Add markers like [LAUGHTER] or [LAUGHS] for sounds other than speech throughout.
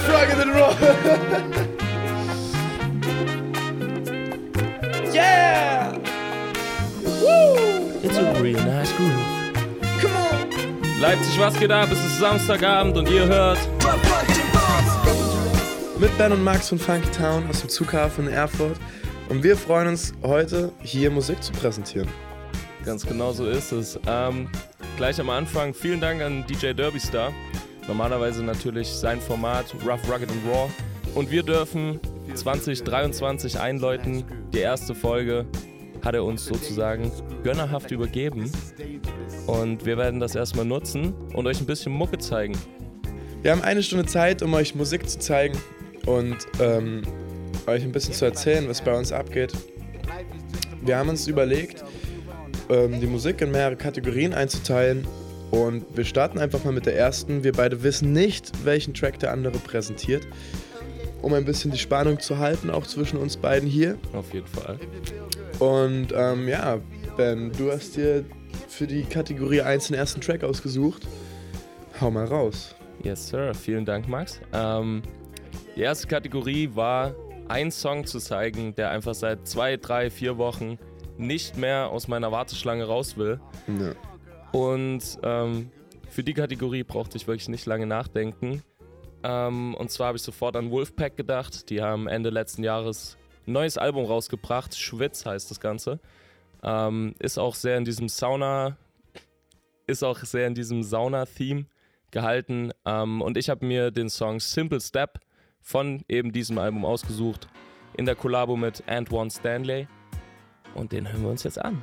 Home. Rough, rugged and raw. yeah. It's a real nice groove. Come on. Leipzig, was geht ab? Es ist Samstagabend und ihr hört. Mit Ben und Max von Funky Town aus dem Zughafen in Erfurt. Und wir freuen uns heute hier Musik zu präsentieren. Ganz genau so ist es. Ähm, gleich am Anfang vielen Dank an DJ Derby Star. Normalerweise natürlich sein Format Rough, Rugged and Raw. Und wir dürfen 2023 einläuten. Die erste Folge hat er uns sozusagen gönnerhaft übergeben. Und wir werden das erstmal nutzen und euch ein bisschen Mucke zeigen. Wir haben eine Stunde Zeit, um euch Musik zu zeigen und ähm, euch ein bisschen zu erzählen, was bei uns abgeht. Wir haben uns überlegt, ähm, die Musik in mehrere Kategorien einzuteilen und wir starten einfach mal mit der ersten. Wir beide wissen nicht, welchen Track der andere präsentiert, um ein bisschen die Spannung zu halten, auch zwischen uns beiden hier. Auf jeden Fall. Und ähm, ja, Ben, du hast dir für die Kategorie 1 den ersten Track ausgesucht. Hau mal raus. Yes, Sir. Vielen Dank, Max. Ähm, die erste Kategorie war, einen Song zu zeigen, der einfach seit zwei, drei, vier Wochen nicht mehr aus meiner Warteschlange raus will. Ja. Und ähm, für die Kategorie brauchte ich wirklich nicht lange nachdenken. Ähm, und zwar habe ich sofort an Wolfpack gedacht. Die haben Ende letzten Jahres ein neues Album rausgebracht. Schwitz heißt das Ganze. Ähm, ist auch sehr in diesem Sauna, ist auch sehr in diesem Sauna-Theme gehalten. Ähm, und ich habe mir den Song Simple Step von eben diesem Album ausgesucht. In der Kollabo mit Antoine Stanley. Und den hören wir uns jetzt an.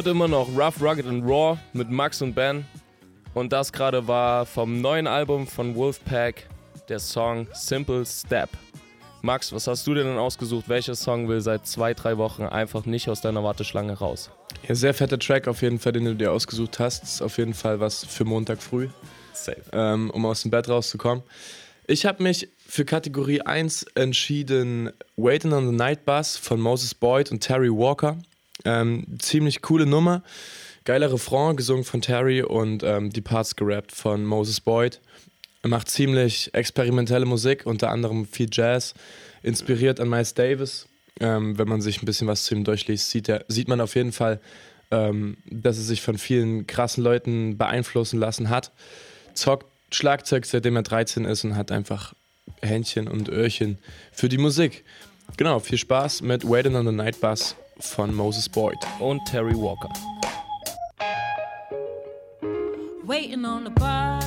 Hört immer noch Rough, Rugged and Raw mit Max und Ben. Und das gerade war vom neuen Album von Wolfpack der Song Simple Step. Max, was hast du dir denn ausgesucht? Welcher Song will seit zwei, drei Wochen einfach nicht aus deiner Warteschlange raus? Ja, sehr fetter Track auf jeden Fall, den du dir ausgesucht hast. Ist auf jeden Fall was für Montag früh, Safe. ähm, um aus dem Bett rauszukommen. Ich habe mich für Kategorie 1 entschieden, Waiting on the Night Bus von Moses Boyd und Terry Walker. Ähm, ziemlich coole Nummer. Geiler Refrain, gesungen von Terry und ähm, die Parts gerappt von Moses Boyd. Er macht ziemlich experimentelle Musik, unter anderem viel Jazz, inspiriert an Miles Davis. Ähm, wenn man sich ein bisschen was zu ihm durchliest, sieht, er, sieht man auf jeden Fall, ähm, dass er sich von vielen krassen Leuten beeinflussen lassen hat. Zockt Schlagzeug, seitdem er 13 ist und hat einfach Händchen und Öhrchen für die Musik. Genau, viel Spaß mit Waiting on the Night Bus von Moses Boyd. Und Terry Walker. waiting on the bus,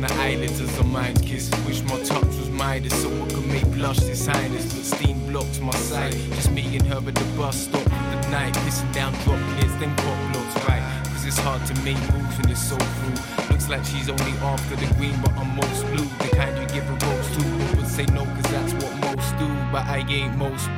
the eyelids as a mind kiss. Wish my touch was Midas so I could make blush this highness. But steam blocks my sight. Just me and her at the bus stop the night. Pissing down droplets, then pop blocks right. Cause it's hard to make moves when it's so through. Looks like she's only after the green, but I'm most blue. The kind you give a rose to. Would say no, cause that's what most do. But I ain't most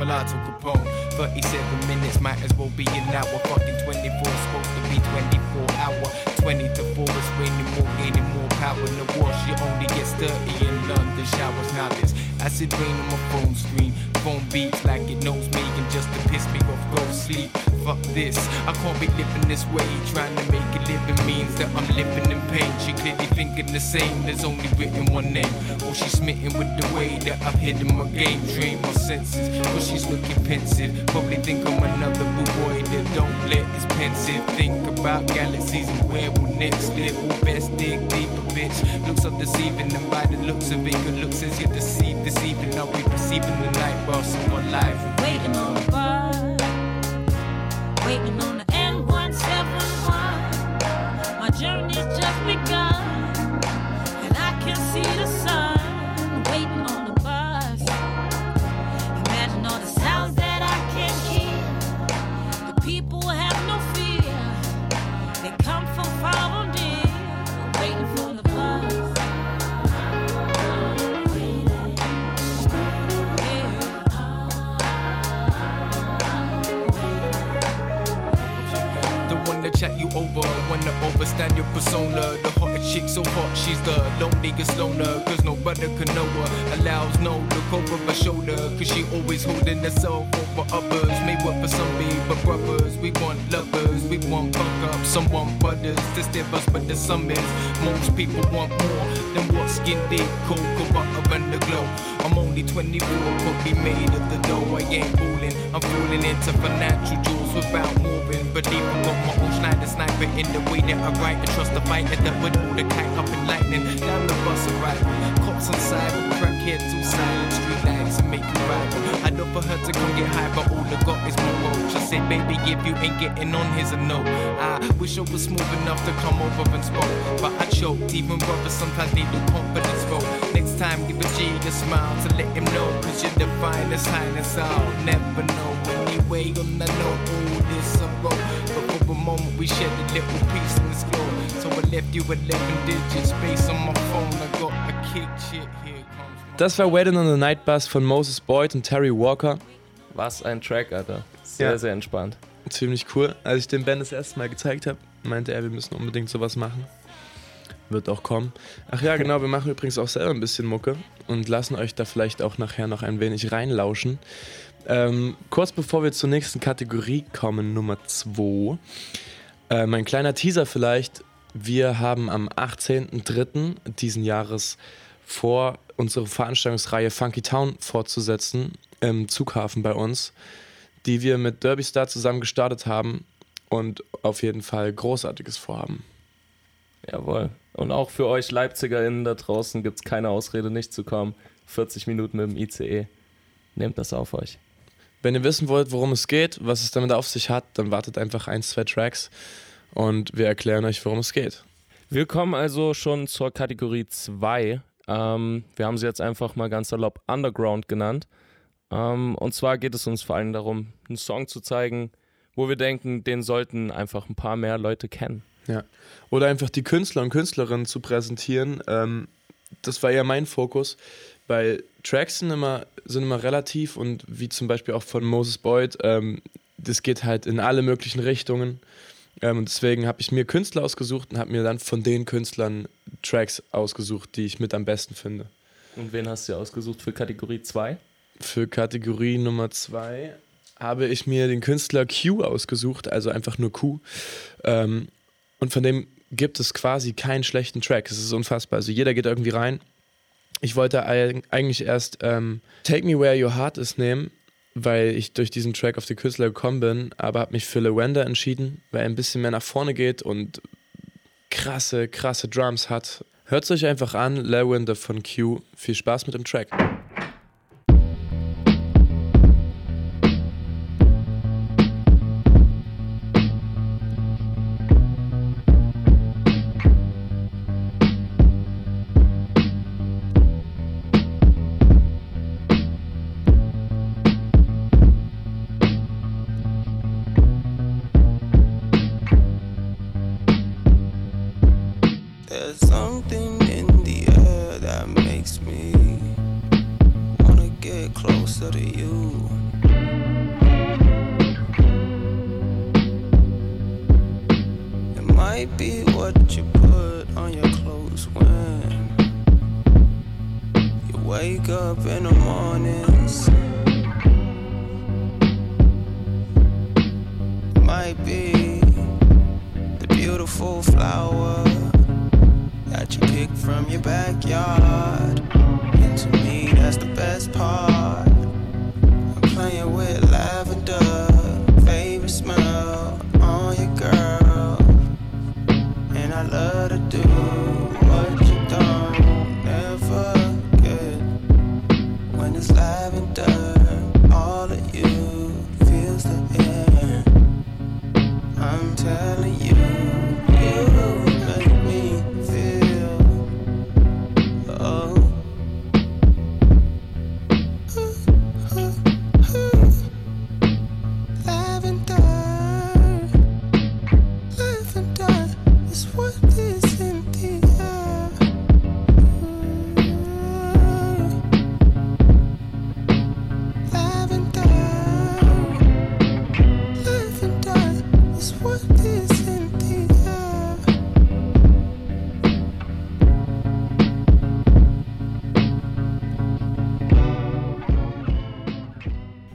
a lot of Capone. 37 minutes might as well be an hour. Fucking 24, supposed to be 24 hour. 20 to 4 is raining more, gaining more power. In the wash, you only gets dirty in London showers. Now there's acid rain on my phone screen. Phone beats like it knows me, and just to piss me off, go sleep. Fuck this, I can't be living this way. Trying to make a living means that I'm living in pain. She clearly thinking the same, there's only written one name. Or she's smitten with the way that I've hidden my game, drain my senses. But she's looking pensive, probably think I'm another boo boy that don't let his pensive. Think about galaxies and where we'll next live. Or best dig deeper, bitch. Looks so deceiving, and by the looks of it, good looks as you deceive this evening. I'll be perceiving the night of my life. waiting on the bus, Jenny. But the is most people want more than what skin deep, cocoa butter and the glow. I'm only 24, could be made of the dough. I ain't fooling, I'm falling into financial jewels without moving. But even got my own Schneider sniper in the way that I write. And trust the fighter that would hold the kite up in lightning. Down the bus arrival, cops on side, crackheads all silent, street lights and make you ride. Her to come get high, but all I got is my road. She said, baby, if you ain't getting on, here's a no. I wish I was smooth enough to come over and spoke, but I choked. Even brothers sometimes need the confidence vote. Next time, give a G a smile to let him know, cause you're the finest highness. I'll never know. Anyway, on the note, all this I wrote. But for a moment, we shared a little piece in this glow. So I left you 11 digits space on my phone. I got a kick shit here. Das war Waiting on the Night Bus von Moses Boyd und Terry Walker. Was ein Track, Alter. Sehr, Ja. sehr entspannt. Ziemlich cool. Als ich den Ben das erste Mal gezeigt habe, meinte er, wir müssen unbedingt sowas machen. Wird auch kommen. Ach ja, genau, wir machen übrigens auch selber ein bisschen Mucke und lassen euch da vielleicht auch nachher noch ein wenig reinlauschen. Ähm, kurz bevor wir zur nächsten Kategorie kommen, Nummer 2. Äh, mein kleiner Teaser vielleicht. Wir haben am 18.03. diesen Jahres vor, unsere Veranstaltungsreihe Funky Town fortzusetzen im Zughafen bei uns, die wir mit Derby Star zusammen gestartet haben und auf jeden Fall großartiges vorhaben. Jawohl. Und auch für euch LeipzigerInnen da draußen gibt es keine Ausrede, nicht zu kommen. 40 Minuten mit dem ICE. Nehmt das auf euch. Wenn ihr wissen wollt, worum es geht, was es damit auf sich hat, dann wartet einfach ein, zwei Tracks und wir erklären euch, worum es geht. Wir kommen also schon zur Kategorie 2. Ähm, wir haben sie jetzt einfach mal ganz salopp Underground genannt. Ähm, und zwar geht es uns vor allem darum, einen Song zu zeigen, wo wir denken, den sollten einfach ein paar mehr Leute kennen. Ja. Oder einfach die Künstler und Künstlerinnen zu präsentieren. Ähm, das war eher mein Fokus, weil Tracks sind immer, sind immer relativ und wie zum Beispiel auch von Moses Boyd, ähm, das geht halt in alle möglichen Richtungen. Ähm, und deswegen habe ich mir Künstler ausgesucht und habe mir dann von den Künstlern Tracks ausgesucht, die ich mit am besten finde. Und wen hast du ausgesucht für Kategorie 2? Für Kategorie Nummer 2 habe ich mir den Künstler Q ausgesucht, also einfach nur Q. Ähm, und von dem gibt es quasi keinen schlechten Track. Es ist unfassbar. Also jeder geht irgendwie rein. Ich wollte eig- eigentlich erst ähm, Take Me Where Your Heart Is nehmen, weil ich durch diesen Track auf den Künstler gekommen bin, aber habe mich für Lavender entschieden, weil er ein bisschen mehr nach vorne geht und krasse, krasse Drums hat. Hört es euch einfach an, Lavender von Q. Viel Spaß mit dem Track. Get closer to you.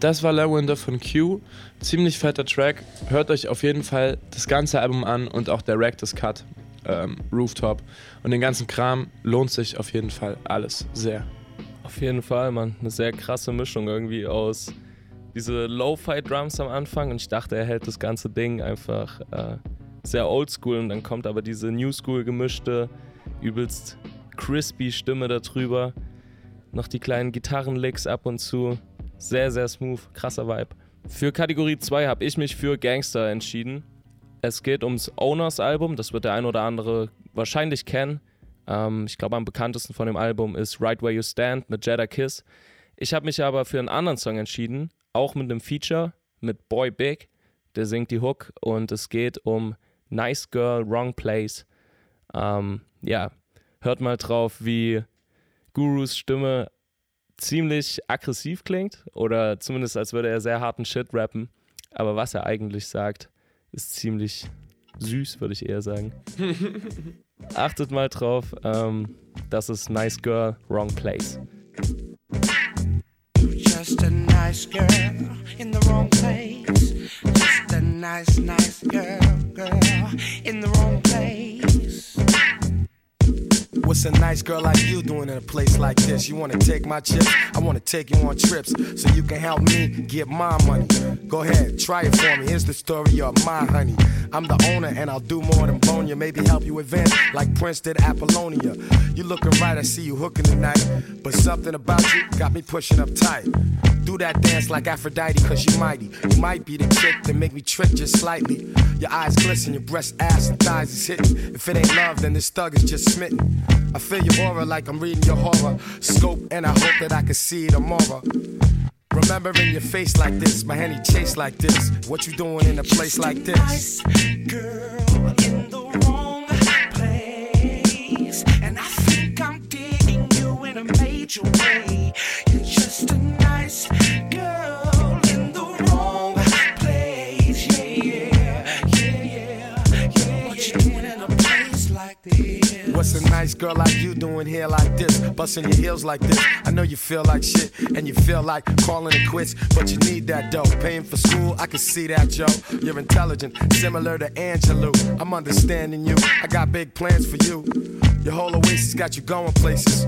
Das war Lavender von Q. Ziemlich fetter Track. Hört euch auf jeden Fall das ganze Album an und auch Director's Cut, ähm, Rooftop und den ganzen Kram. Lohnt sich auf jeden Fall alles sehr. Auf jeden Fall, Mann. Eine sehr krasse Mischung irgendwie aus diese Lo-Fi-Drums am Anfang und ich dachte, er hält das ganze Ding einfach äh, sehr oldschool und dann kommt aber diese New-School gemischte, übelst crispy Stimme darüber. Noch die kleinen Gitarrenlicks ab und zu. Sehr, sehr smooth, krasser Vibe. Für Kategorie 2 habe ich mich für Gangster entschieden. Es geht ums Owners-Album, das wird der ein oder andere wahrscheinlich kennen. Ähm, ich glaube, am bekanntesten von dem Album ist Right Where You Stand mit Jada Kiss. Ich habe mich aber für einen anderen Song entschieden, auch mit einem Feature mit Boy Big. Der singt die Hook und es geht um Nice Girl, Wrong Place. Ähm, ja, hört mal drauf, wie Gurus Stimme ziemlich aggressiv klingt oder zumindest als würde er sehr harten Shit rappen. Aber was er eigentlich sagt, ist ziemlich süß, würde ich eher sagen. [LAUGHS] Achtet mal drauf, ähm, das ist Nice Girl, Wrong Place. Just a nice girl in the wrong place. Just a nice, nice girl, girl in the wrong place. What's a nice girl like you doing in a place like this? You wanna take my chips? I wanna take you on trips so you can help me get my money. Go ahead, try it for me. Here's the story of my honey. I'm the owner and I'll do more than bone you. Maybe help you advance like Prince did Apollonia. You looking right, I see you hooking tonight. But something about you got me pushing up tight. Do that dance like Aphrodite, cause you mighty. You might be the chick that make me trick just slightly. Your eyes glisten, your breast, ass, and thighs is hitting. If it ain't love, then this thug is just smitten. I feel your aura like I'm reading your horror scope, and I hope that I can see it tomorrow. Remembering your face like this, my henny chase like this. What you doing in a place like this? place. And I think I'm digging you in a major way. Nice girl like you doing here like this? Busting your heels like this. I know you feel like shit and you feel like calling it quits, but you need that dough. Paying for school, I can see that, Joe. You're intelligent, similar to Angelou. I'm understanding you. I got big plans for you. Your whole oasis got you going places.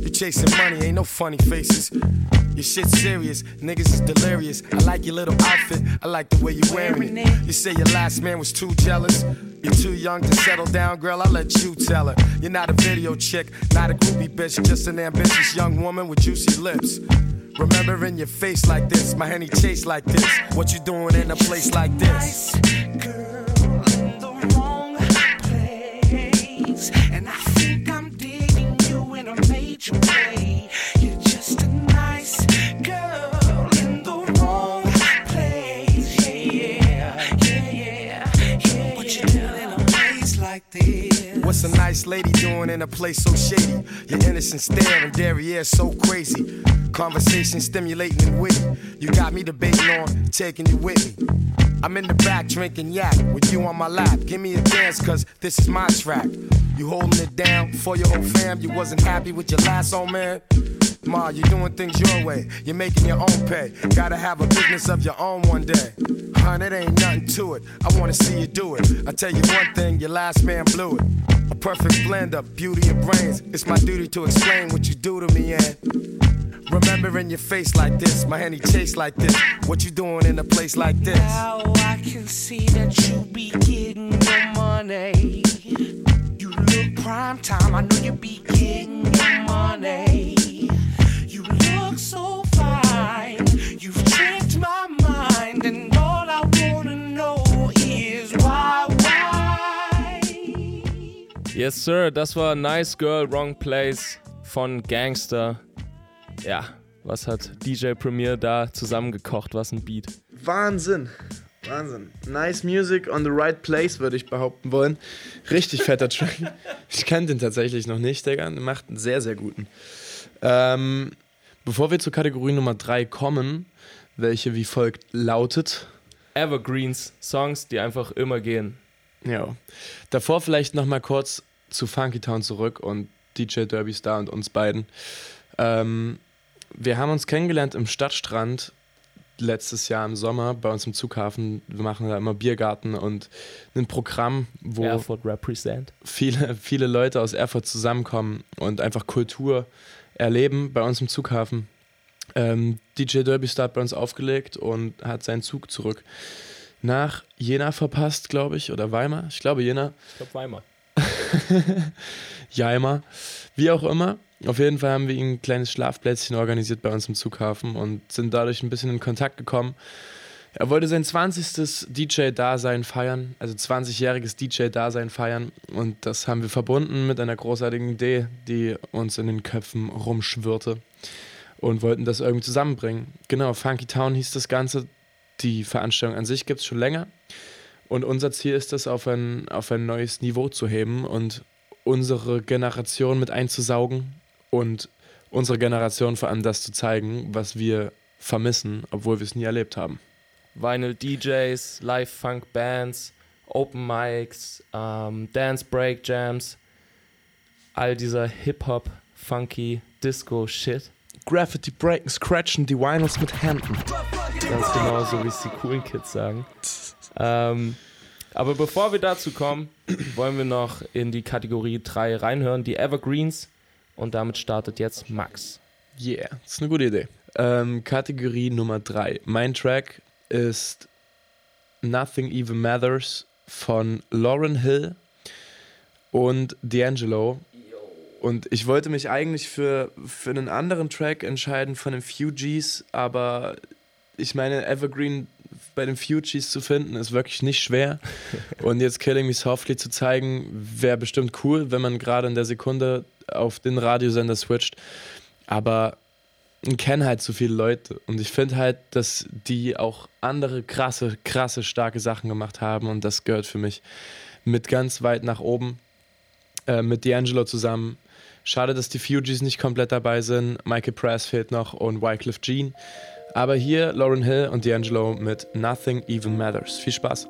You're chasing money, ain't no funny faces. Your shit's serious, niggas is delirious. I like your little outfit, I like the way you're wearing it. You say your last man was too jealous. You're too young to settle down, girl. I'll let you tell her. You're not a video chick, not a groupie bitch, just an ambitious young woman with juicy lips. Remembering your face like this, my honey chase like this. What you doing in a place like this? place. What's a nice lady doing in a place so shady? Your innocent stare and derriere so crazy. Conversation stimulating and witty. You got me debating on taking you with me. I'm in the back drinking yak with you on my lap. Give me a dance, cause this is my track. You holding it down for your whole fam. You wasn't happy with your last old man. Ma, you're doing things your way. You're making your own pay. Gotta have a business of your own one day. Hun, it ain't nothing to it. I wanna see you do it. I tell you one thing, your last man blew it. A perfect blend of beauty and brains. It's my duty to explain what you do to me, and remembering your face like this, my henny chase like this. What you doing in a place like this? Now I can see that you be getting your money. You look prime time, I know you be getting your money. Yes, Sir, das war Nice Girl, Wrong Place von Gangster. Ja, was hat DJ Premier da zusammengekocht? Was ein Beat. Wahnsinn. Wahnsinn. Nice Music on the right place, würde ich behaupten wollen. Richtig fetter Track. Ich kenne den tatsächlich noch nicht, Digga. Der macht einen sehr, sehr guten. Ähm, bevor wir zur Kategorie Nummer 3 kommen, welche wie folgt lautet. Evergreens, Songs, die einfach immer gehen. Ja. Davor vielleicht nochmal kurz zu Funky Town zurück und DJ Derby Star und uns beiden. Ähm, wir haben uns kennengelernt im Stadtstrand letztes Jahr im Sommer bei uns im Zughafen. Wir machen da immer Biergarten und ein Programm, wo Erfurt represent. viele, viele Leute aus Erfurt zusammenkommen und einfach Kultur erleben bei uns im Zughafen. Ähm, DJ Derby Star hat bei uns aufgelegt und hat seinen Zug zurück nach Jena verpasst, glaube ich, oder Weimar. Ich glaube Jena. Ich glaube Weimar. [LAUGHS] Jaimer. Wie auch immer. Auf jeden Fall haben wir ihm ein kleines Schlafplätzchen organisiert bei uns im Zughafen und sind dadurch ein bisschen in Kontakt gekommen. Er wollte sein 20. DJ-Dasein feiern, also 20-jähriges DJ-Dasein feiern. Und das haben wir verbunden mit einer großartigen Idee, die uns in den Köpfen rumschwirrte. Und wollten das irgendwie zusammenbringen. Genau, Funky Town hieß das Ganze. Die Veranstaltung an sich gibt es schon länger. Und unser Ziel ist es, auf ein, auf ein neues Niveau zu heben und unsere Generation mit einzusaugen und unsere Generation vor allem das zu zeigen, was wir vermissen, obwohl wir es nie erlebt haben. Vinyl DJs, Live-Funk-Bands, Open Mics, ähm, Dance Break Jams, all dieser Hip-Hop, Funky, Disco-Shit. Graffiti breaken, scratchen die Vinyls mit Händen. Ganz genau so, wie es die coolen Kids sagen. Ähm, Aber bevor wir dazu kommen, wollen wir noch in die Kategorie 3 reinhören, die Evergreens. Und damit startet jetzt Max. Yeah, das ist eine gute Idee. Ähm, Kategorie Nummer 3. Mein Track ist Nothing Even Matters von Lauren Hill und D'Angelo. Und ich wollte mich eigentlich für, für einen anderen Track entscheiden von den Fugees, aber ich meine, Evergreen bei den Fugees zu finden, ist wirklich nicht schwer. [LAUGHS] Und jetzt Killing Me Softly zu zeigen, wäre bestimmt cool, wenn man gerade in der Sekunde auf den Radiosender switcht. Aber ich kenne halt so viele Leute und ich finde halt, dass die auch andere krasse, krasse, starke Sachen gemacht haben und das gehört für mich mit ganz weit nach oben. Äh, mit D'Angelo zusammen. Schade, dass die Fugees nicht komplett dabei sind. Michael Press fehlt noch und Wycliffe Jean. Aber hier Lauren Hill und D'Angelo mit Nothing Even Matters. Viel Spaß.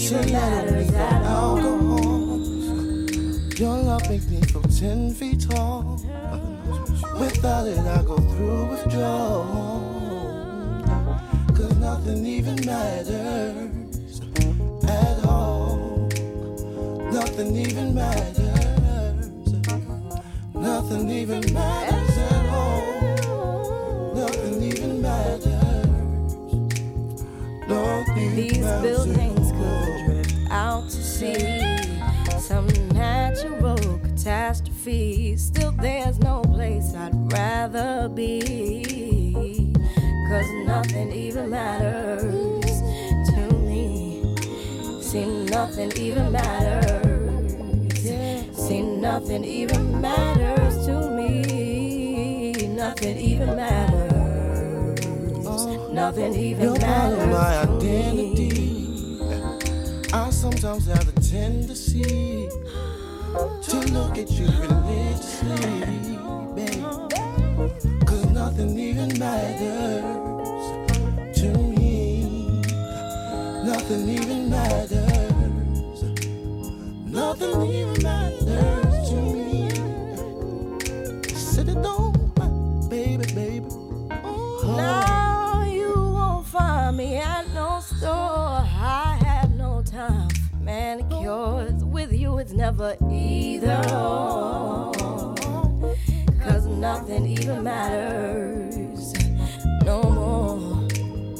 Even matters at all. Your love makes me feel ten feet tall. Without it, I go through withdrawal. Cause nothing even matters at all. Nothing even matters. Nothing even matters at all. Nothing even matters. Nothing These buildings Some natural catastrophe. Still, there's no place I'd rather be. Cause nothing even matters to me. See, nothing even matters. See, nothing even matters to me. Nothing even matters. Nothing even You're part of my matters identity. I sometimes have a tendency at you religiously, babe. Cause nothing even matters to me. Nothing even matters. Nothing even never either or. Cause nothing even matters no more.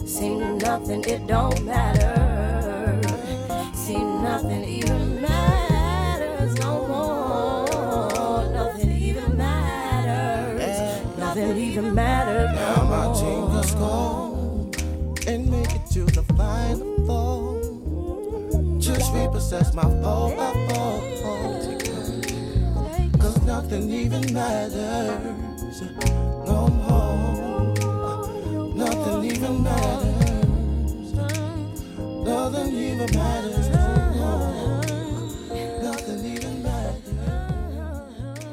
See, nothing, it don't matter. See, nothing even matters no more. Nothing even matters. Nothing even matters Now no my more. team just go and make it to the final four. Just repossess my four by four. Nothing even matters no more. Nothing even matters. Nothing even matters. Nothing even matters.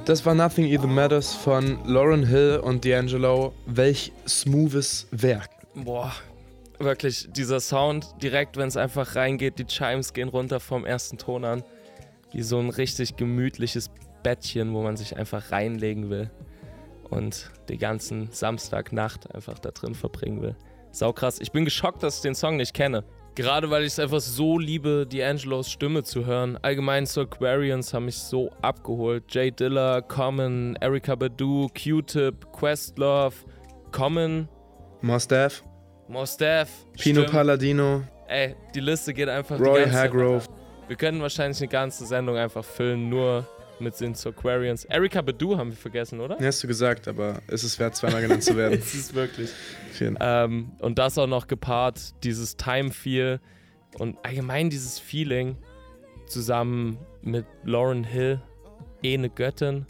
Das war Nothing Even Matters von Lauren Hill und D'Angelo. Welch smoothes Werk. Boah, wirklich, dieser Sound, direkt, wenn es einfach reingeht, die Chimes gehen runter vom ersten Ton an. Wie so ein richtig gemütliches Bettchen, wo man sich einfach reinlegen will. Und die ganzen Samstagnacht einfach da drin verbringen will. Saukrass. Ich bin geschockt, dass ich den Song nicht kenne. Gerade weil ich es einfach so liebe, D'Angelos Stimme zu hören. Allgemein so Aquarians haben mich so abgeholt. Jay Diller, Common, Erika Badu, Q-Tip, Questlove, Common, Mos Def, Mos Def, Pino stimmt. Palladino, Ey, die Liste geht einfach Roy die ganze Zeit Hargrove. Wir können wahrscheinlich eine ganze Sendung einfach füllen, nur mit den Soquarians. Erika Badu haben wir vergessen, oder? Ja, hast du gesagt, aber es ist wert, zweimal genannt zu werden. [LAUGHS] es ist wirklich. Ähm, und das auch noch gepaart, dieses Time-Feel und allgemein dieses Feeling zusammen mit Lauren Hill, eh eine Göttin.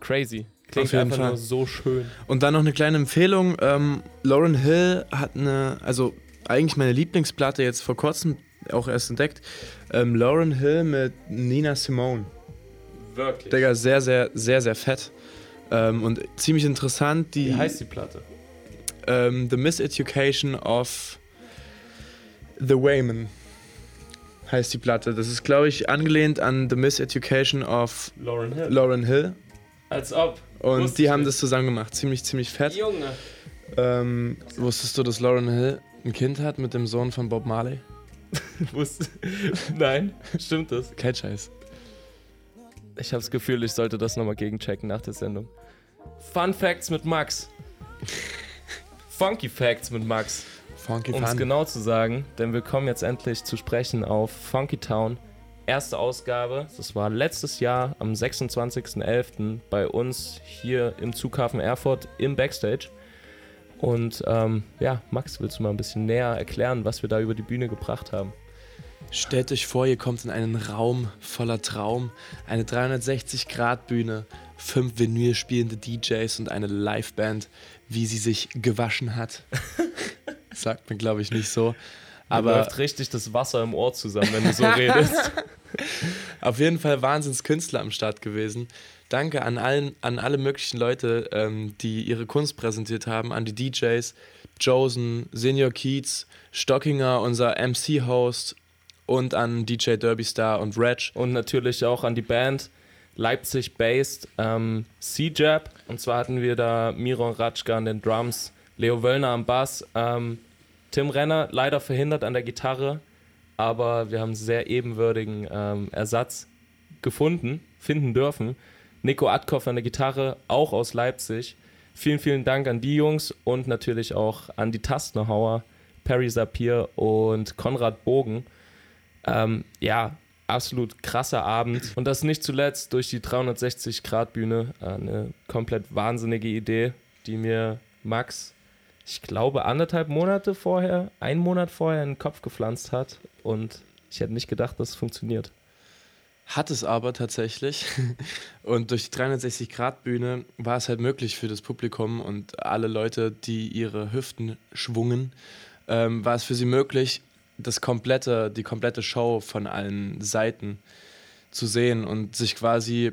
Crazy. Klingt Auf jeden einfach Fall. nur so schön. Und dann noch eine kleine Empfehlung. Ähm, Lauren Hill hat eine, also eigentlich meine Lieblingsplatte jetzt vor kurzem auch erst entdeckt. Ähm, Lauren Hill mit Nina Simone. Wirklich. Digga, sehr, sehr, sehr, sehr fett. Ähm, und ziemlich interessant. Die, Wie heißt die Platte? Ähm, the Miseducation of the Wayman heißt die Platte. Das ist, glaube ich, angelehnt an The Miseducation of Lauren Hill. Lauren Hill. Als ob. Und Wusste die haben nicht. das zusammen gemacht. Ziemlich, ziemlich fett. Junge. Ähm, wusstest du, dass Lauren Hill ein Kind hat mit dem Sohn von Bob Marley? [LAUGHS] Wusste. [LAUGHS] Nein, stimmt das? Kein Scheiß. Ich habe das Gefühl, ich sollte das nochmal gegenchecken nach der Sendung. Fun Facts mit Max. Funky Facts mit Max. Funky Um es genau zu sagen, denn wir kommen jetzt endlich zu sprechen auf Funky Town. Erste Ausgabe, das war letztes Jahr am 26.11. bei uns hier im Zughafen Erfurt im Backstage. Und ähm, ja, Max, willst du mal ein bisschen näher erklären, was wir da über die Bühne gebracht haben? Stellt euch vor, ihr kommt in einen Raum voller Traum, eine 360-Grad-Bühne, fünf Vinyl spielende DJs und eine Liveband, wie sie sich gewaschen hat. [LAUGHS] Sagt mir, glaube ich, nicht so. Aber Aber läuft richtig das Wasser im Ohr zusammen, wenn du so redest. [LAUGHS] auf jeden Fall Wahnsinnskünstler am Start gewesen. Danke an, allen, an alle möglichen Leute, ähm, die ihre Kunst präsentiert haben, an die DJs, Josen, Senior Keats, Stockinger, unser MC-Host und an DJ Derby Star und Reg. Und natürlich auch an die Band Leipzig-based ähm, C-Jab. Und zwar hatten wir da Miron Ratschka an den Drums, Leo Wöllner am Bass, ähm, Tim Renner leider verhindert an der Gitarre, aber wir haben einen sehr ebenwürdigen ähm, Ersatz gefunden, finden dürfen. Nico Atkoff an der Gitarre, auch aus Leipzig. Vielen, vielen Dank an die Jungs und natürlich auch an die Tastenhauer, Perry Sapir und Konrad Bogen. Ähm, ja, absolut krasser Abend. Und das nicht zuletzt durch die 360-Grad-Bühne. Äh, Eine komplett wahnsinnige Idee, die mir Max, ich glaube, anderthalb Monate vorher, einen Monat vorher in den Kopf gepflanzt hat. Und ich hätte nicht gedacht, dass es funktioniert. Hat es aber tatsächlich. [LAUGHS] Und durch die 360-Grad-Bühne war es halt möglich für das Publikum und alle Leute, die ihre Hüften schwungen, ähm, war es für sie möglich, das komplette, die komplette Show von allen Seiten zu sehen und sich quasi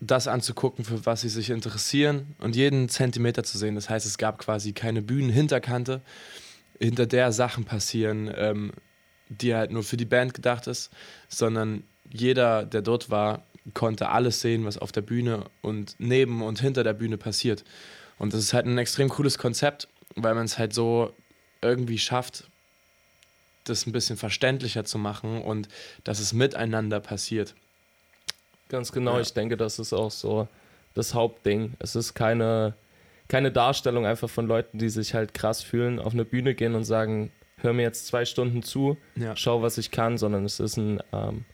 das anzugucken, für was sie sich interessieren und jeden Zentimeter zu sehen. Das heißt, es gab quasi keine Bühnenhinterkante, hinter der Sachen passieren, ähm, die halt nur für die Band gedacht ist, sondern jeder, der dort war, konnte alles sehen, was auf der Bühne und neben und hinter der Bühne passiert. Und das ist halt ein extrem cooles Konzept, weil man es halt so irgendwie schafft, das ein bisschen verständlicher zu machen und dass es miteinander passiert. Ganz genau, Ja. ich denke, das ist auch so das Hauptding. Es ist keine, keine Darstellung einfach von Leuten, die sich halt krass fühlen, auf eine Bühne gehen und sagen, hör mir jetzt zwei Stunden zu, Ja. schau, was ich kann, sondern es ist ein ähm,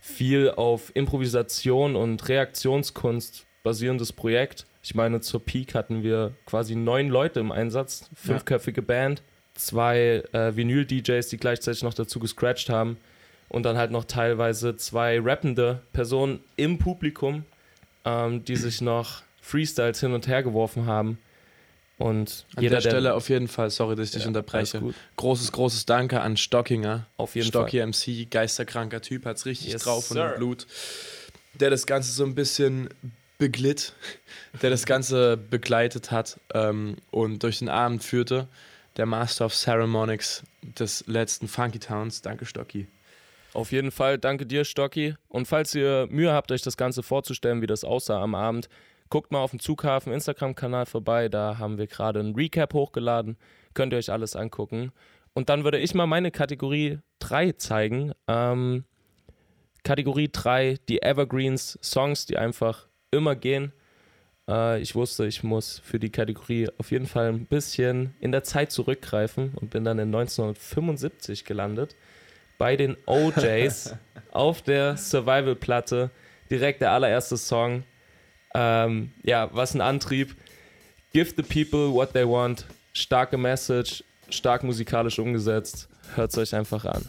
viel auf Improvisation und Reaktionskunst basierendes Projekt. Ich meine, zur Peak hatten wir quasi neun Leute im Einsatz, fünfköpfige Band, zwei äh, Vinyl-DJs, die gleichzeitig noch dazu gescratcht haben und dann halt noch teilweise zwei rappende Personen im Publikum, ähm, die sich noch Freestyles hin und her geworfen haben. Und An jeder, der Stelle auf jeden Fall, sorry, dass ich dich Ja, unterbreche. Großes, großes Danke an Stockinger. Auf jeden Stocky Fall. MC, geisterkranker Typ, hat's richtig Yes, drauf und im Blut. Der das Ganze so ein bisschen beglitt, [LAUGHS] der das Ganze begleitet hat ähm, und durch den Abend führte. Der Master of Ceremonics des letzten Funky Towns. Danke, Stocki. Auf jeden Fall, danke dir, Stocki. Und falls ihr Mühe habt, euch das Ganze vorzustellen, wie das aussah am Abend, guckt mal auf dem Zughafen Instagram-Kanal vorbei. Da haben wir gerade ein Recap hochgeladen. Könnt ihr euch alles angucken. Und dann würde ich mal meine Kategorie 3 zeigen. Ähm, Kategorie 3, die Evergreens, Songs, die einfach immer gehen. Äh, ich wusste, ich muss für die Kategorie auf jeden Fall ein bisschen in der Zeit zurückgreifen und bin dann in 1975 gelandet bei den OJs [LAUGHS] auf der Survival-Platte direkt der allererste Song. Ähm, ja, was ein Antrieb. Give the people what they want. Starke Message, stark musikalisch umgesetzt. Hört es euch einfach an.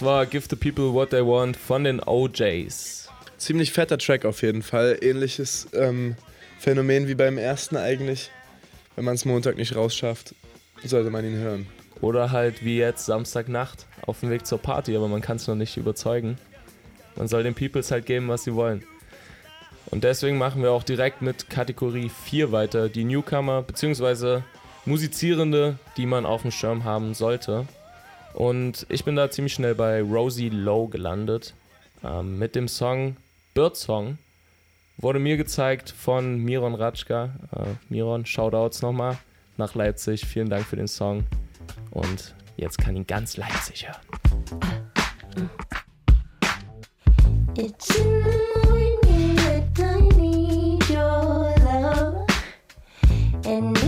Das war Give the People What They Want von den OJs. Ziemlich fetter Track auf jeden Fall. Ähnliches ähm, Phänomen wie beim ersten eigentlich. Wenn man es Montag nicht rausschafft, sollte man ihn hören. Oder halt wie jetzt Samstagnacht auf dem Weg zur Party, aber man kann es noch nicht überzeugen. Man soll den Peoples halt geben, was sie wollen. Und deswegen machen wir auch direkt mit Kategorie 4 weiter, die Newcomer bzw. Musizierende, die man auf dem Schirm haben sollte. Und ich bin da ziemlich schnell bei Rosie Lowe gelandet. Ähm, mit dem Song Birdsong wurde mir gezeigt von Miron Ratschka. Äh, Miron, Shoutouts nochmal nach Leipzig. Vielen Dank für den Song. Und jetzt kann ihn ganz Leipzig hören. It's in the morning that I need your love, and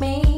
me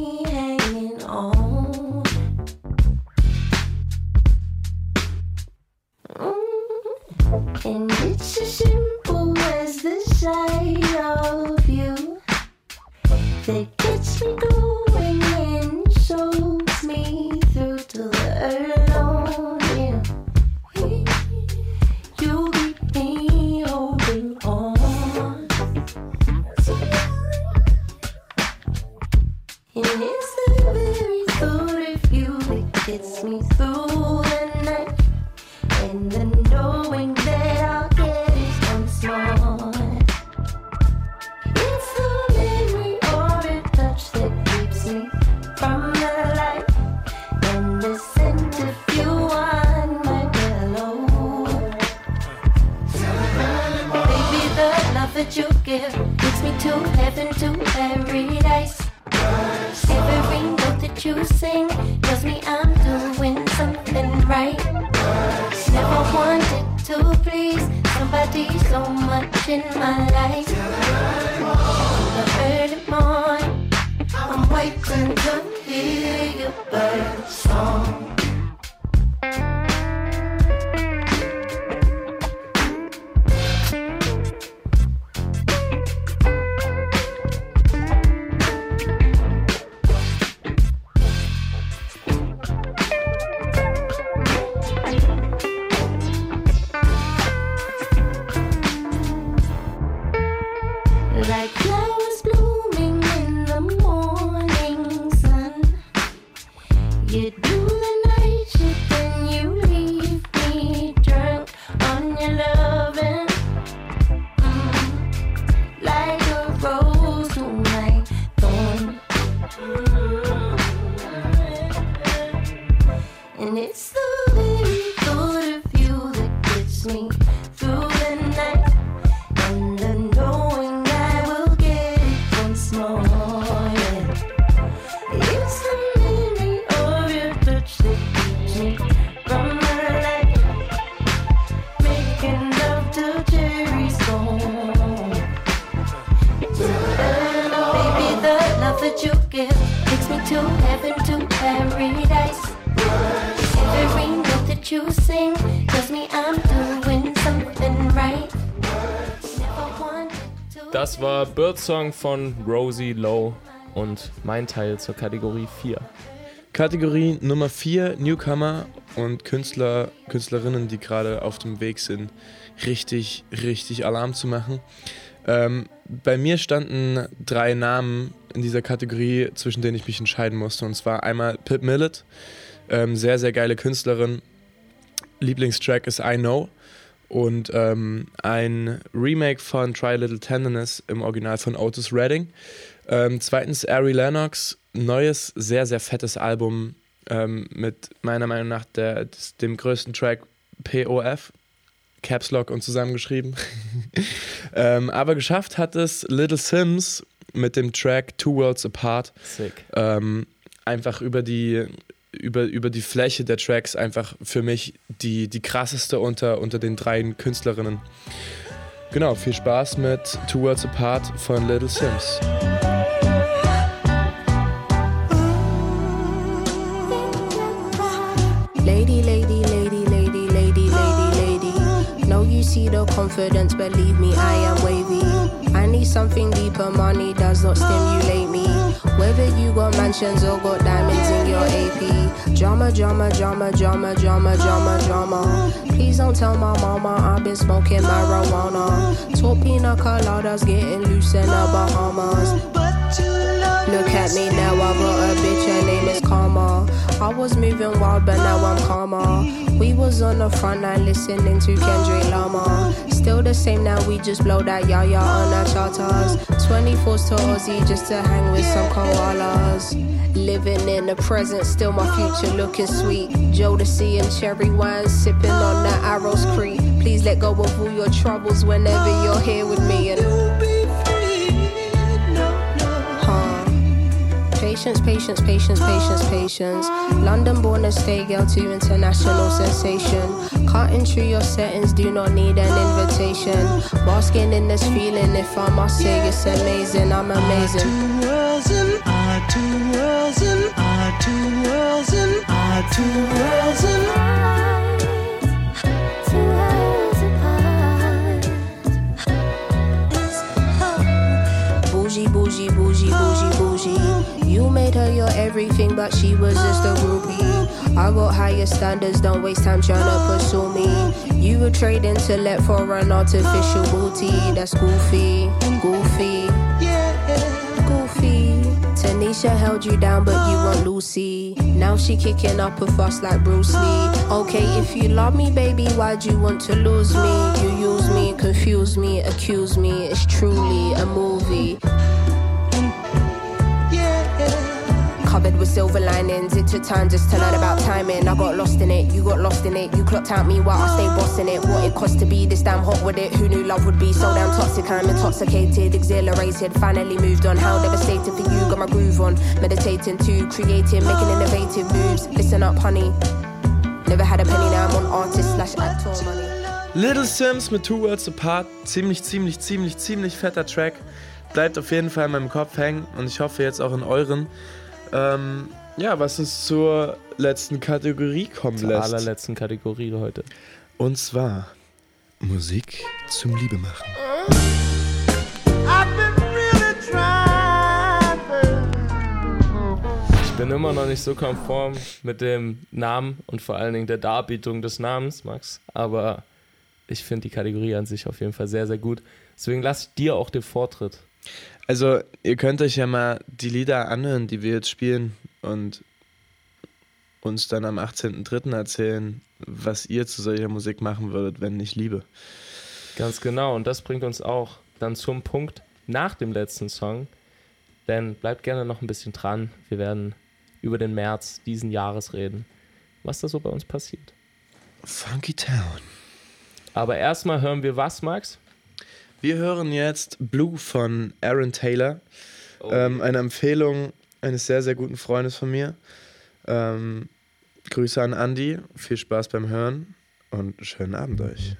You Das war Birdsong von Rosie Lowe und mein Teil zur Kategorie 4. Kategorie Nummer 4, Newcomer und Künstler, Künstlerinnen, die gerade auf dem Weg sind, richtig, richtig Alarm zu machen. Ähm, bei mir standen drei Namen in dieser Kategorie, zwischen denen ich mich entscheiden musste. Und zwar einmal Pip Millet, ähm, sehr, sehr geile Künstlerin. Lieblingstrack ist I Know. Und ähm, ein Remake von Try a Little Tenderness im Original von Otis Redding. Ähm, zweitens Ari Lennox, neues, sehr, sehr fettes Album ähm, mit meiner Meinung nach der, des, dem größten Track POF, Caps Lock und zusammengeschrieben. [LAUGHS] ähm, aber geschafft hat es Little Sims mit dem Track Two Worlds Apart. Sick. Ähm, einfach über die, über, über die Fläche der Tracks einfach für mich die, die krasseste unter, unter den drei Künstlerinnen. Genau, viel Spaß mit Two Worlds Apart von Little Sims. Lady, lady, lady, lady, lady, lady, lady. No, you see the confidence, believe me, I am wavy. I need something deeper, money does not stimulate me. Whether you got mansions or got diamonds in your AP. Drama, drama, drama, drama, drama, drama, drama. Please don't tell my mama I've been smoking marijuana. Talk pina coladas, getting loose in the Bahamas. Look at me now, I got a bitch, her name is Karma. I was moving wild, but now I'm calmer. We was on the front line listening to Kendrick Lamar. Still the same now, we just blow that yah yah on our charters. 24s to Aussie just to hang with some koalas. Living in the present, still my future looking sweet. Jodeci and cherry wine, sipping on that Arrows Creek. Please let go of all your troubles whenever you're here with me. And Patience, patience, patience, patience, patience. London born and stay girl to international sensation. Cutting through your settings, do not need an invitation. Basking in this feeling, if I must say it's amazing, I'm amazing. Two worlds and our two worlds and our two worlds and our two worlds and everything, but she was just a groupie. I got higher standards, don't waste time trying to pursue me. You would to let for an artificial booty. That's goofy, goofy, goofy. Tanisha held you down, but you want Lucy. Now she kicking up a fuss like Bruce Lee. Okay, if you love me, baby, why'd you want to lose me? You use me, confuse me, accuse me. It's truly a movie. Covered with silver linings. It took time just to learn about timing. I got lost in it, you got lost in it. You clocked out me while I stayed bossing it. What it cost to be this damn hot with it. Who knew love would be so damn toxic? I'm intoxicated, exhilarated. Finally moved on. How devastating for you. Got my groove on. Meditating too, creating, making innovative moves. Listen up, honey. Never had a penny, now I'm on artist slash actor money. Little Sims mit Two Worlds Apart. Ziemlich, ziemlich, ziemlich, ziemlich fetter Track. Bleibt auf jeden Fall in meinem Kopf hängen und ich hoffe jetzt auch in euren. Ähm, ja, was uns zur letzten Kategorie kommen Zur lässt. allerletzten Kategorie heute. Und zwar Musik zum Liebemachen. Really trying. Ich bin immer noch nicht so konform mit dem Namen und vor allen Dingen der Darbietung des Namens, Max. Aber ich finde die Kategorie an sich auf jeden Fall sehr, sehr gut. Deswegen lasse ich dir auch den Vortritt. Also, ihr könnt euch ja mal die Lieder anhören, die wir jetzt spielen und uns dann am 18.03. erzählen, was ihr zu solcher Musik machen würdet, wenn nicht Liebe. Ganz genau. Und das bringt uns auch dann zum Punkt nach dem letzten Song. Denn bleibt gerne noch ein bisschen dran. Wir werden über den März diesen Jahres reden, was da so bei uns passiert. Funky Town. Aber erstmal hören wir was, Max? Wir hören jetzt Blue von Aaron Taylor. Ähm, eine Empfehlung eines sehr, sehr guten Freundes von mir. Ähm, Grüße an Andy. Viel Spaß beim Hören und schönen Abend euch.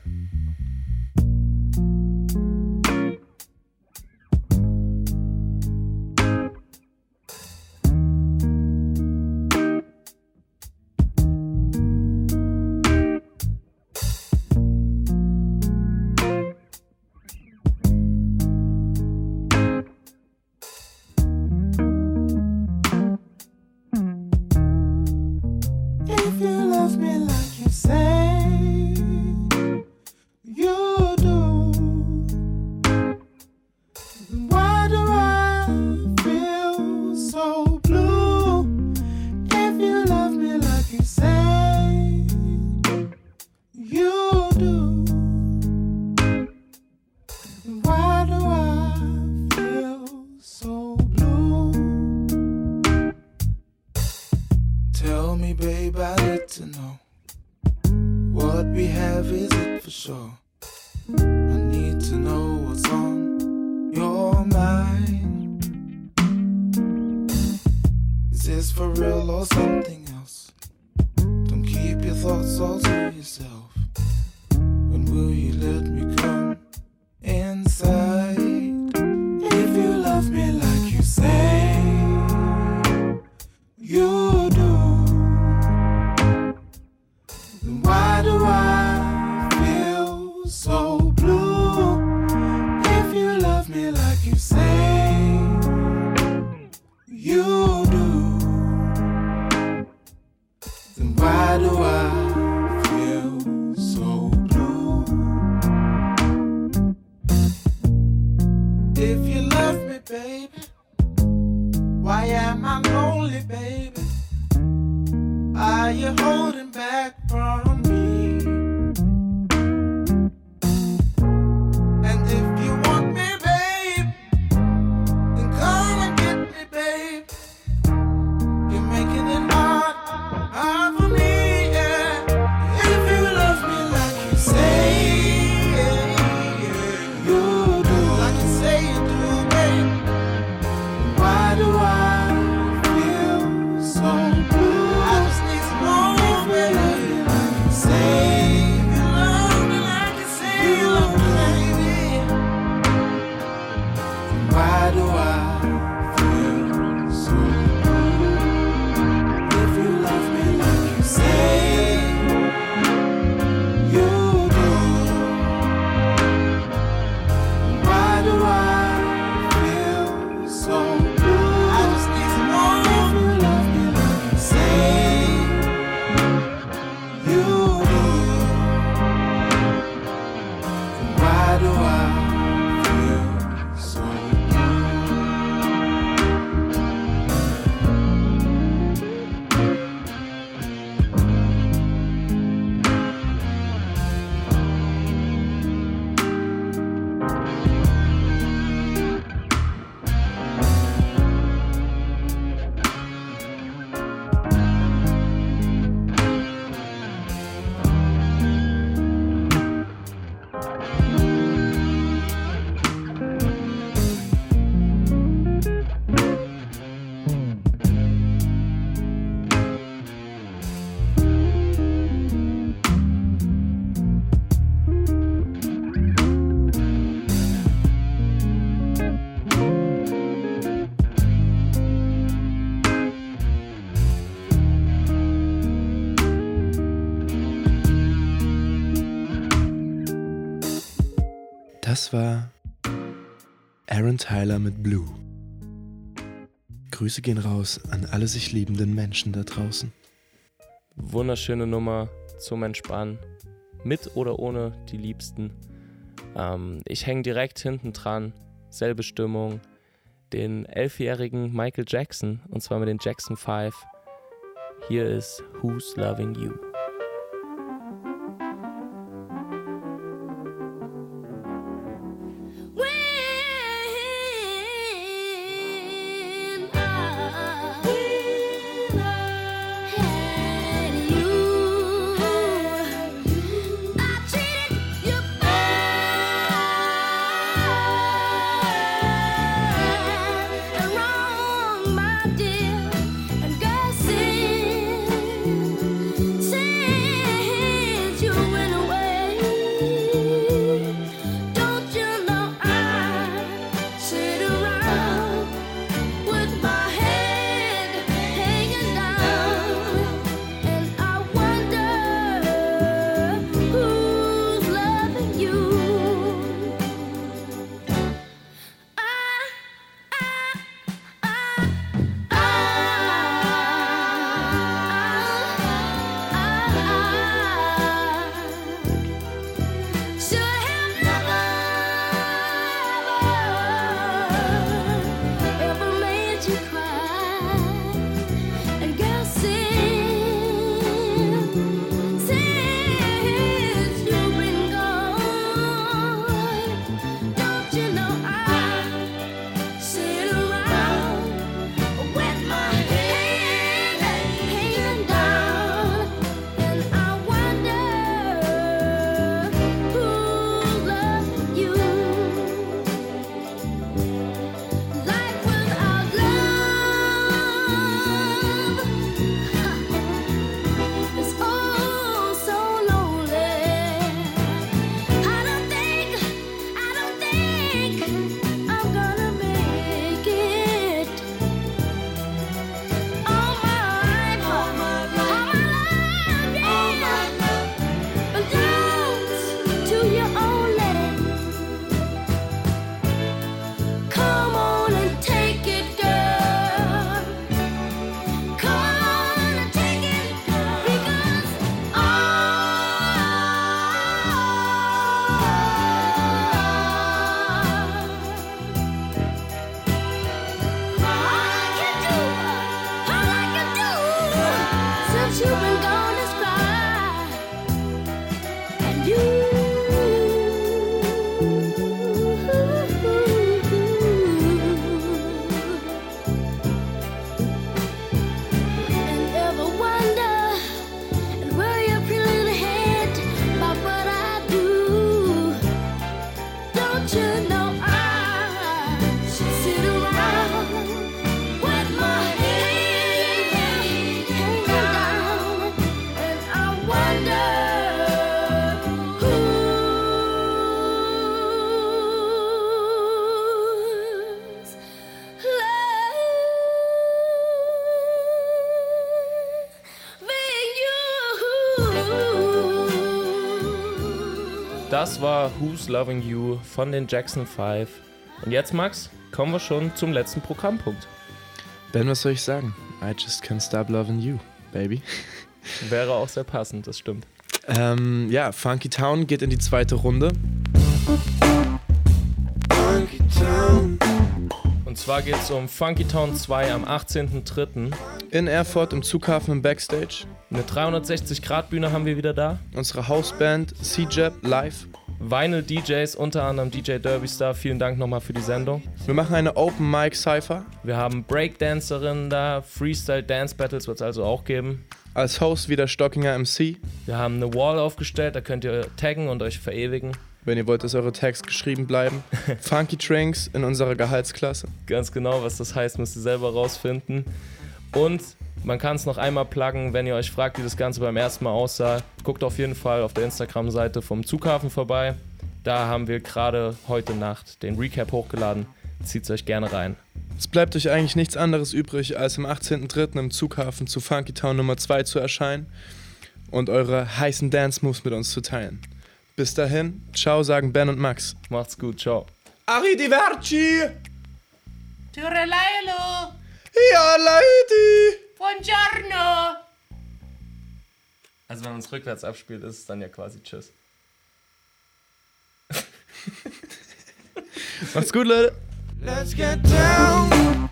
Das war Aaron Tyler mit Blue. Grüße gehen raus an alle sich liebenden Menschen da draußen. Wunderschöne Nummer zum Entspannen. Mit oder ohne die Liebsten. Ähm, ich hänge direkt hinten dran. Selbe Stimmung. Den elfjährigen Michael Jackson. Und zwar mit den Jackson 5. Hier ist Who's Loving You. Das war Who's Loving You von den Jackson 5. Und jetzt, Max, kommen wir schon zum letzten Programmpunkt. Ben, was soll ich sagen? I just can't stop loving you, baby. [LAUGHS] Wäre auch sehr passend, das stimmt. Ähm, ja, Funky Town geht in die zweite Runde. Und zwar geht es um Funky Town 2 am 18.03. In Erfurt im Zughafen im Backstage. Eine 360-Grad-Bühne haben wir wieder da. Unsere Hausband C-Jab live. Vinyl DJs, unter anderem DJ Derby Star. Vielen Dank nochmal für die Sendung. Wir machen eine Open Mic Cypher. Wir haben Breakdancerinnen da, Freestyle Dance Battles wird es also auch geben. Als Host wieder Stockinger MC. Wir haben eine Wall aufgestellt, da könnt ihr taggen und euch verewigen. Wenn ihr wollt, dass eure Tags geschrieben bleiben. [LAUGHS] Funky Drinks in unserer Gehaltsklasse. Ganz genau, was das heißt, müsst ihr selber rausfinden. Und man kann es noch einmal pluggen, wenn ihr euch fragt, wie das Ganze beim ersten Mal aussah. Guckt auf jeden Fall auf der Instagram-Seite vom Zughafen vorbei. Da haben wir gerade heute Nacht den Recap hochgeladen. Zieht es euch gerne rein. Es bleibt euch eigentlich nichts anderes übrig, als am 18.03. im Zughafen zu Funky Town Nummer 2 zu erscheinen und eure heißen Dance-Moves mit uns zu teilen. Bis dahin, ciao sagen Ben und Max. Macht's gut, ciao. Arrivederci! Turelailo! Ja, Leute! Buongiorno! Also wenn man es rückwärts abspielt, ist es dann ja quasi Tschüss. [LAUGHS] Macht's gut, Leute. Let's get down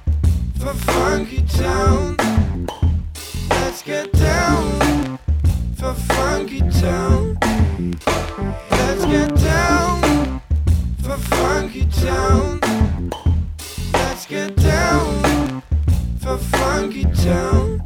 for Funky Town. Let's get down for Funky Town. Let's get down for Funky Town. Let's get down Funky Town.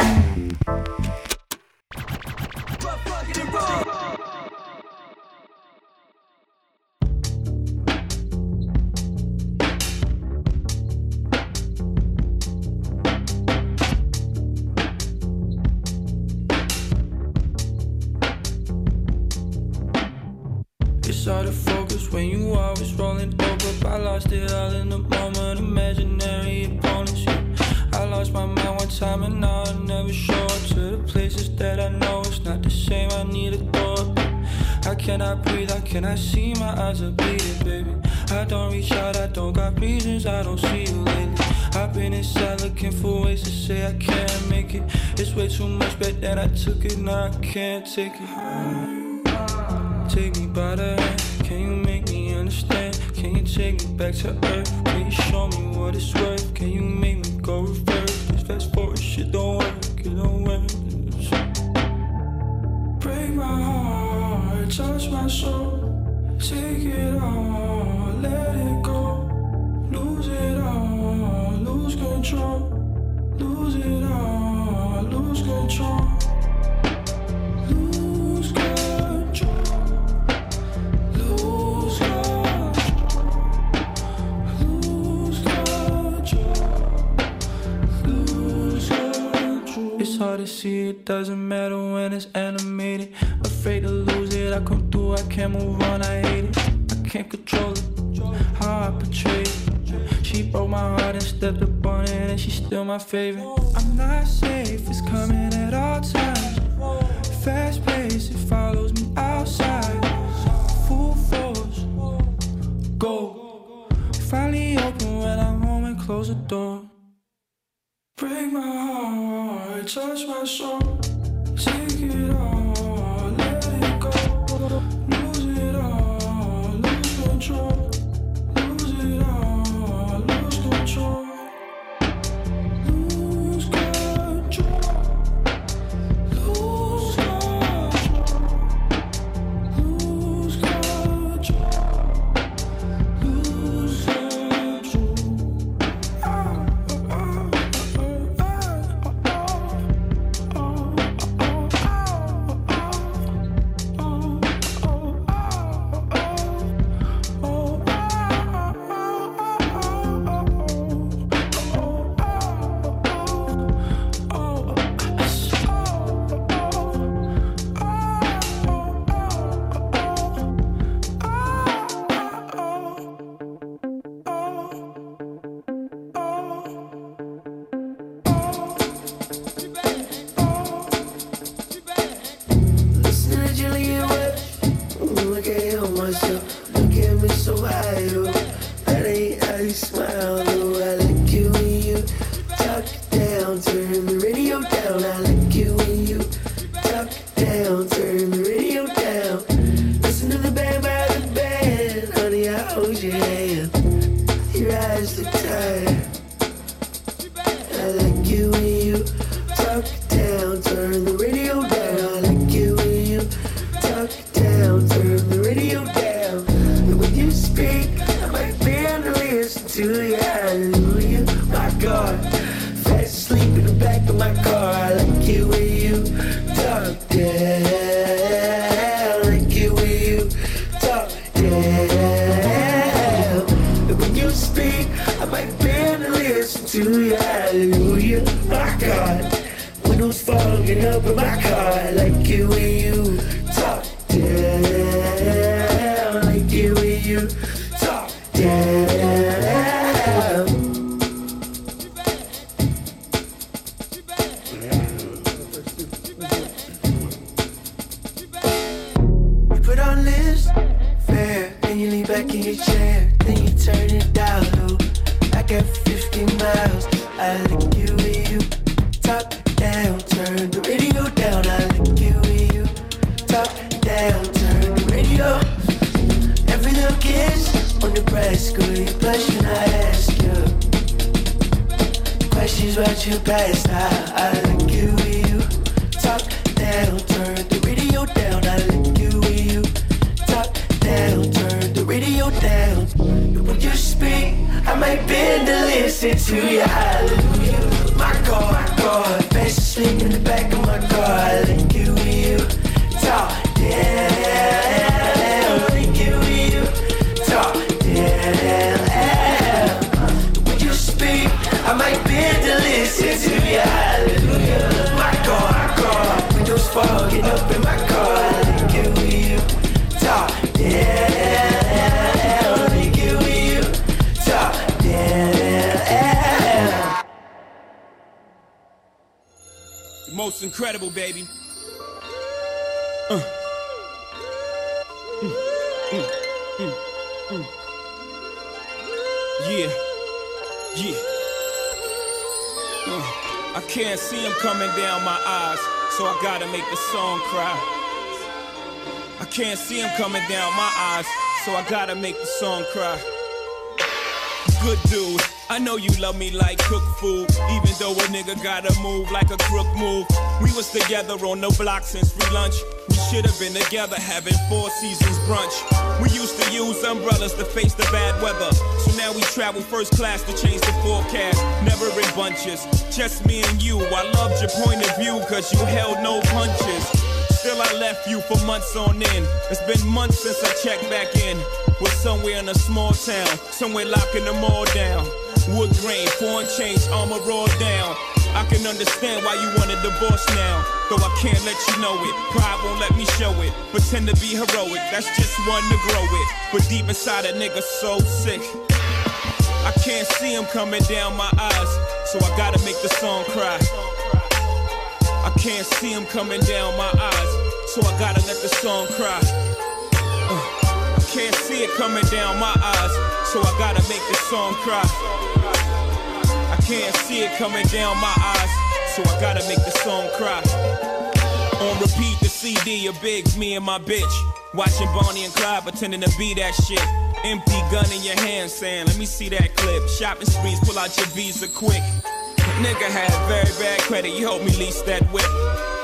Breathe, I see, my eyes are bleeding, baby. I don't reach out, I don't got reasons, I don't see you lately. I've been inside looking for ways to say I can't make it. It's way too much back then I took it, now I can't take it. Take me by the hand, can you make me understand? Can you take me back to earth? Can you show me what it's worth? Hard to see, it doesn't matter when it's animated. Afraid to lose it, I come through, I can't move on, I. can't control it, how I portray it. She broke my heart and stepped up on it, and she's still my favorite. I'm not safe, it's coming at all times. Fast pace, it follows me outside. Full force, go. Finally open when I'm home and close the door. Break my heart, touch my soul. To listen to you. Baby. Uh. Yeah, yeah. Uh, I can't see him coming down my eyes, so I gotta make the song cry. I can't see him coming down my eyes, so I gotta make the song cry. Good dude, I know you love me like cook food, even though a nigga gotta move like a crook move. We was together on the block since free lunch. We should have been together having four seasons brunch. We used to use umbrellas to face the bad weather. So now we travel first class to change the forecast. Never in bunches, just me and you. I loved your point of view, cause you held no punches. Still, I left you for months on end. It's been months since I checked back in. Was somewhere in a small town, somewhere locking them all down. Wood grain, foreign change, armor raw down. I can understand why you want a divorce now. Though I can't let you know it. Pride won't let me show it. Pretend to be heroic, that's just one to grow it. But deep inside a nigga so sick. I can't see him coming down my eyes, so I gotta make the song cry. I can't see him coming down my eyes, so I gotta let the song cry. Can't see it coming down my eyes, so I gotta make the song cry. I can't see it coming down my eyes, so I gotta make the song cry. On repeat, the CD of Biggs, me and my bitch. Watching Bonnie and Clyde pretending to be that shit. Empty gun in your hand saying, let me see that clip. Shopping sprees, pull out your visa quick. Nigga had very bad credit, you helped me lease that whip.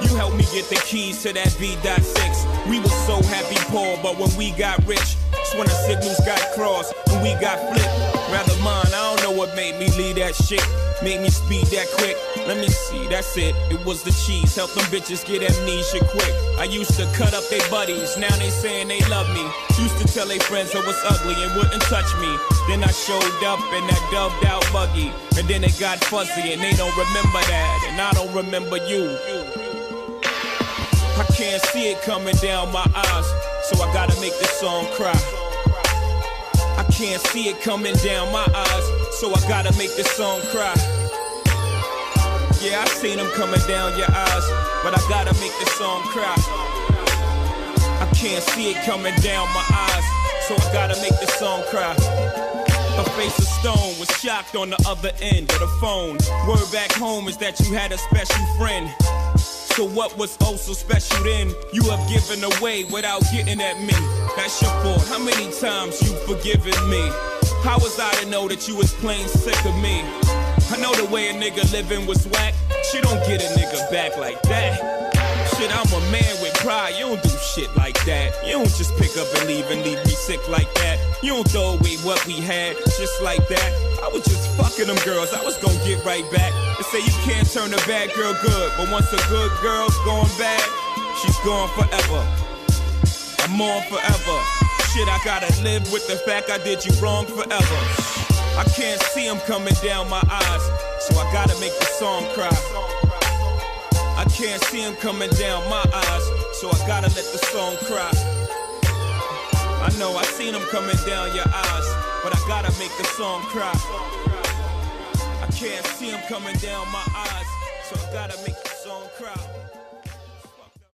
You helped me get the keys to that V.6. We was so happy poor, but when we got rich, that's when the signals got crossed, when we got flipped. Rather mine, I don't know what made me leave that shit. Made me speed that quick. Let me see, that's it. It was the cheese. Help them bitches get amnesia quick. I used to cut up their buddies, now they saying they love me. Used to tell their friends I was ugly and wouldn't touch me. Then I showed up in that dubbed out buggy. And then it got fuzzy and they don't remember that. And I don't remember you. I can't see it coming down my eyes, so I gotta make this song cry. I can't see it coming down my eyes, so I gotta make this song cry. Yeah, I seen them coming down your eyes, but I gotta make this song cry. I can't see it coming down my eyes, so I gotta make this song cry. Her face of stone was shocked on the other end of the phone. Word back home is that you had a special friend. So what was oh so special then? You have given away without getting at me. That's your fault. How many times you've forgiven me? How was I to know that you was plain sick of me? I know the way a nigga living was whack. She don't get a nigga back like that. Shit, I'm a man with pride. You don't do shit like that. You don't just pick up and leave and leave me sick like that. You don't throw away what we had just like that. I was just fucking them girls. I was gonna get right back. They say you can't turn a bad girl good, but once a good girl's gone bad, she's gone forever. I'm on forever. Shit, I gotta live with the fact I did you wrong forever. I can't see him coming down my eyes, so I gotta make the song cry. Can't see him coming down my eyes, so I gotta let the song cry. I know I seen him coming down your eyes, but I gotta make the song cry. I can't see him coming down my eyes, so I gotta make the song cry.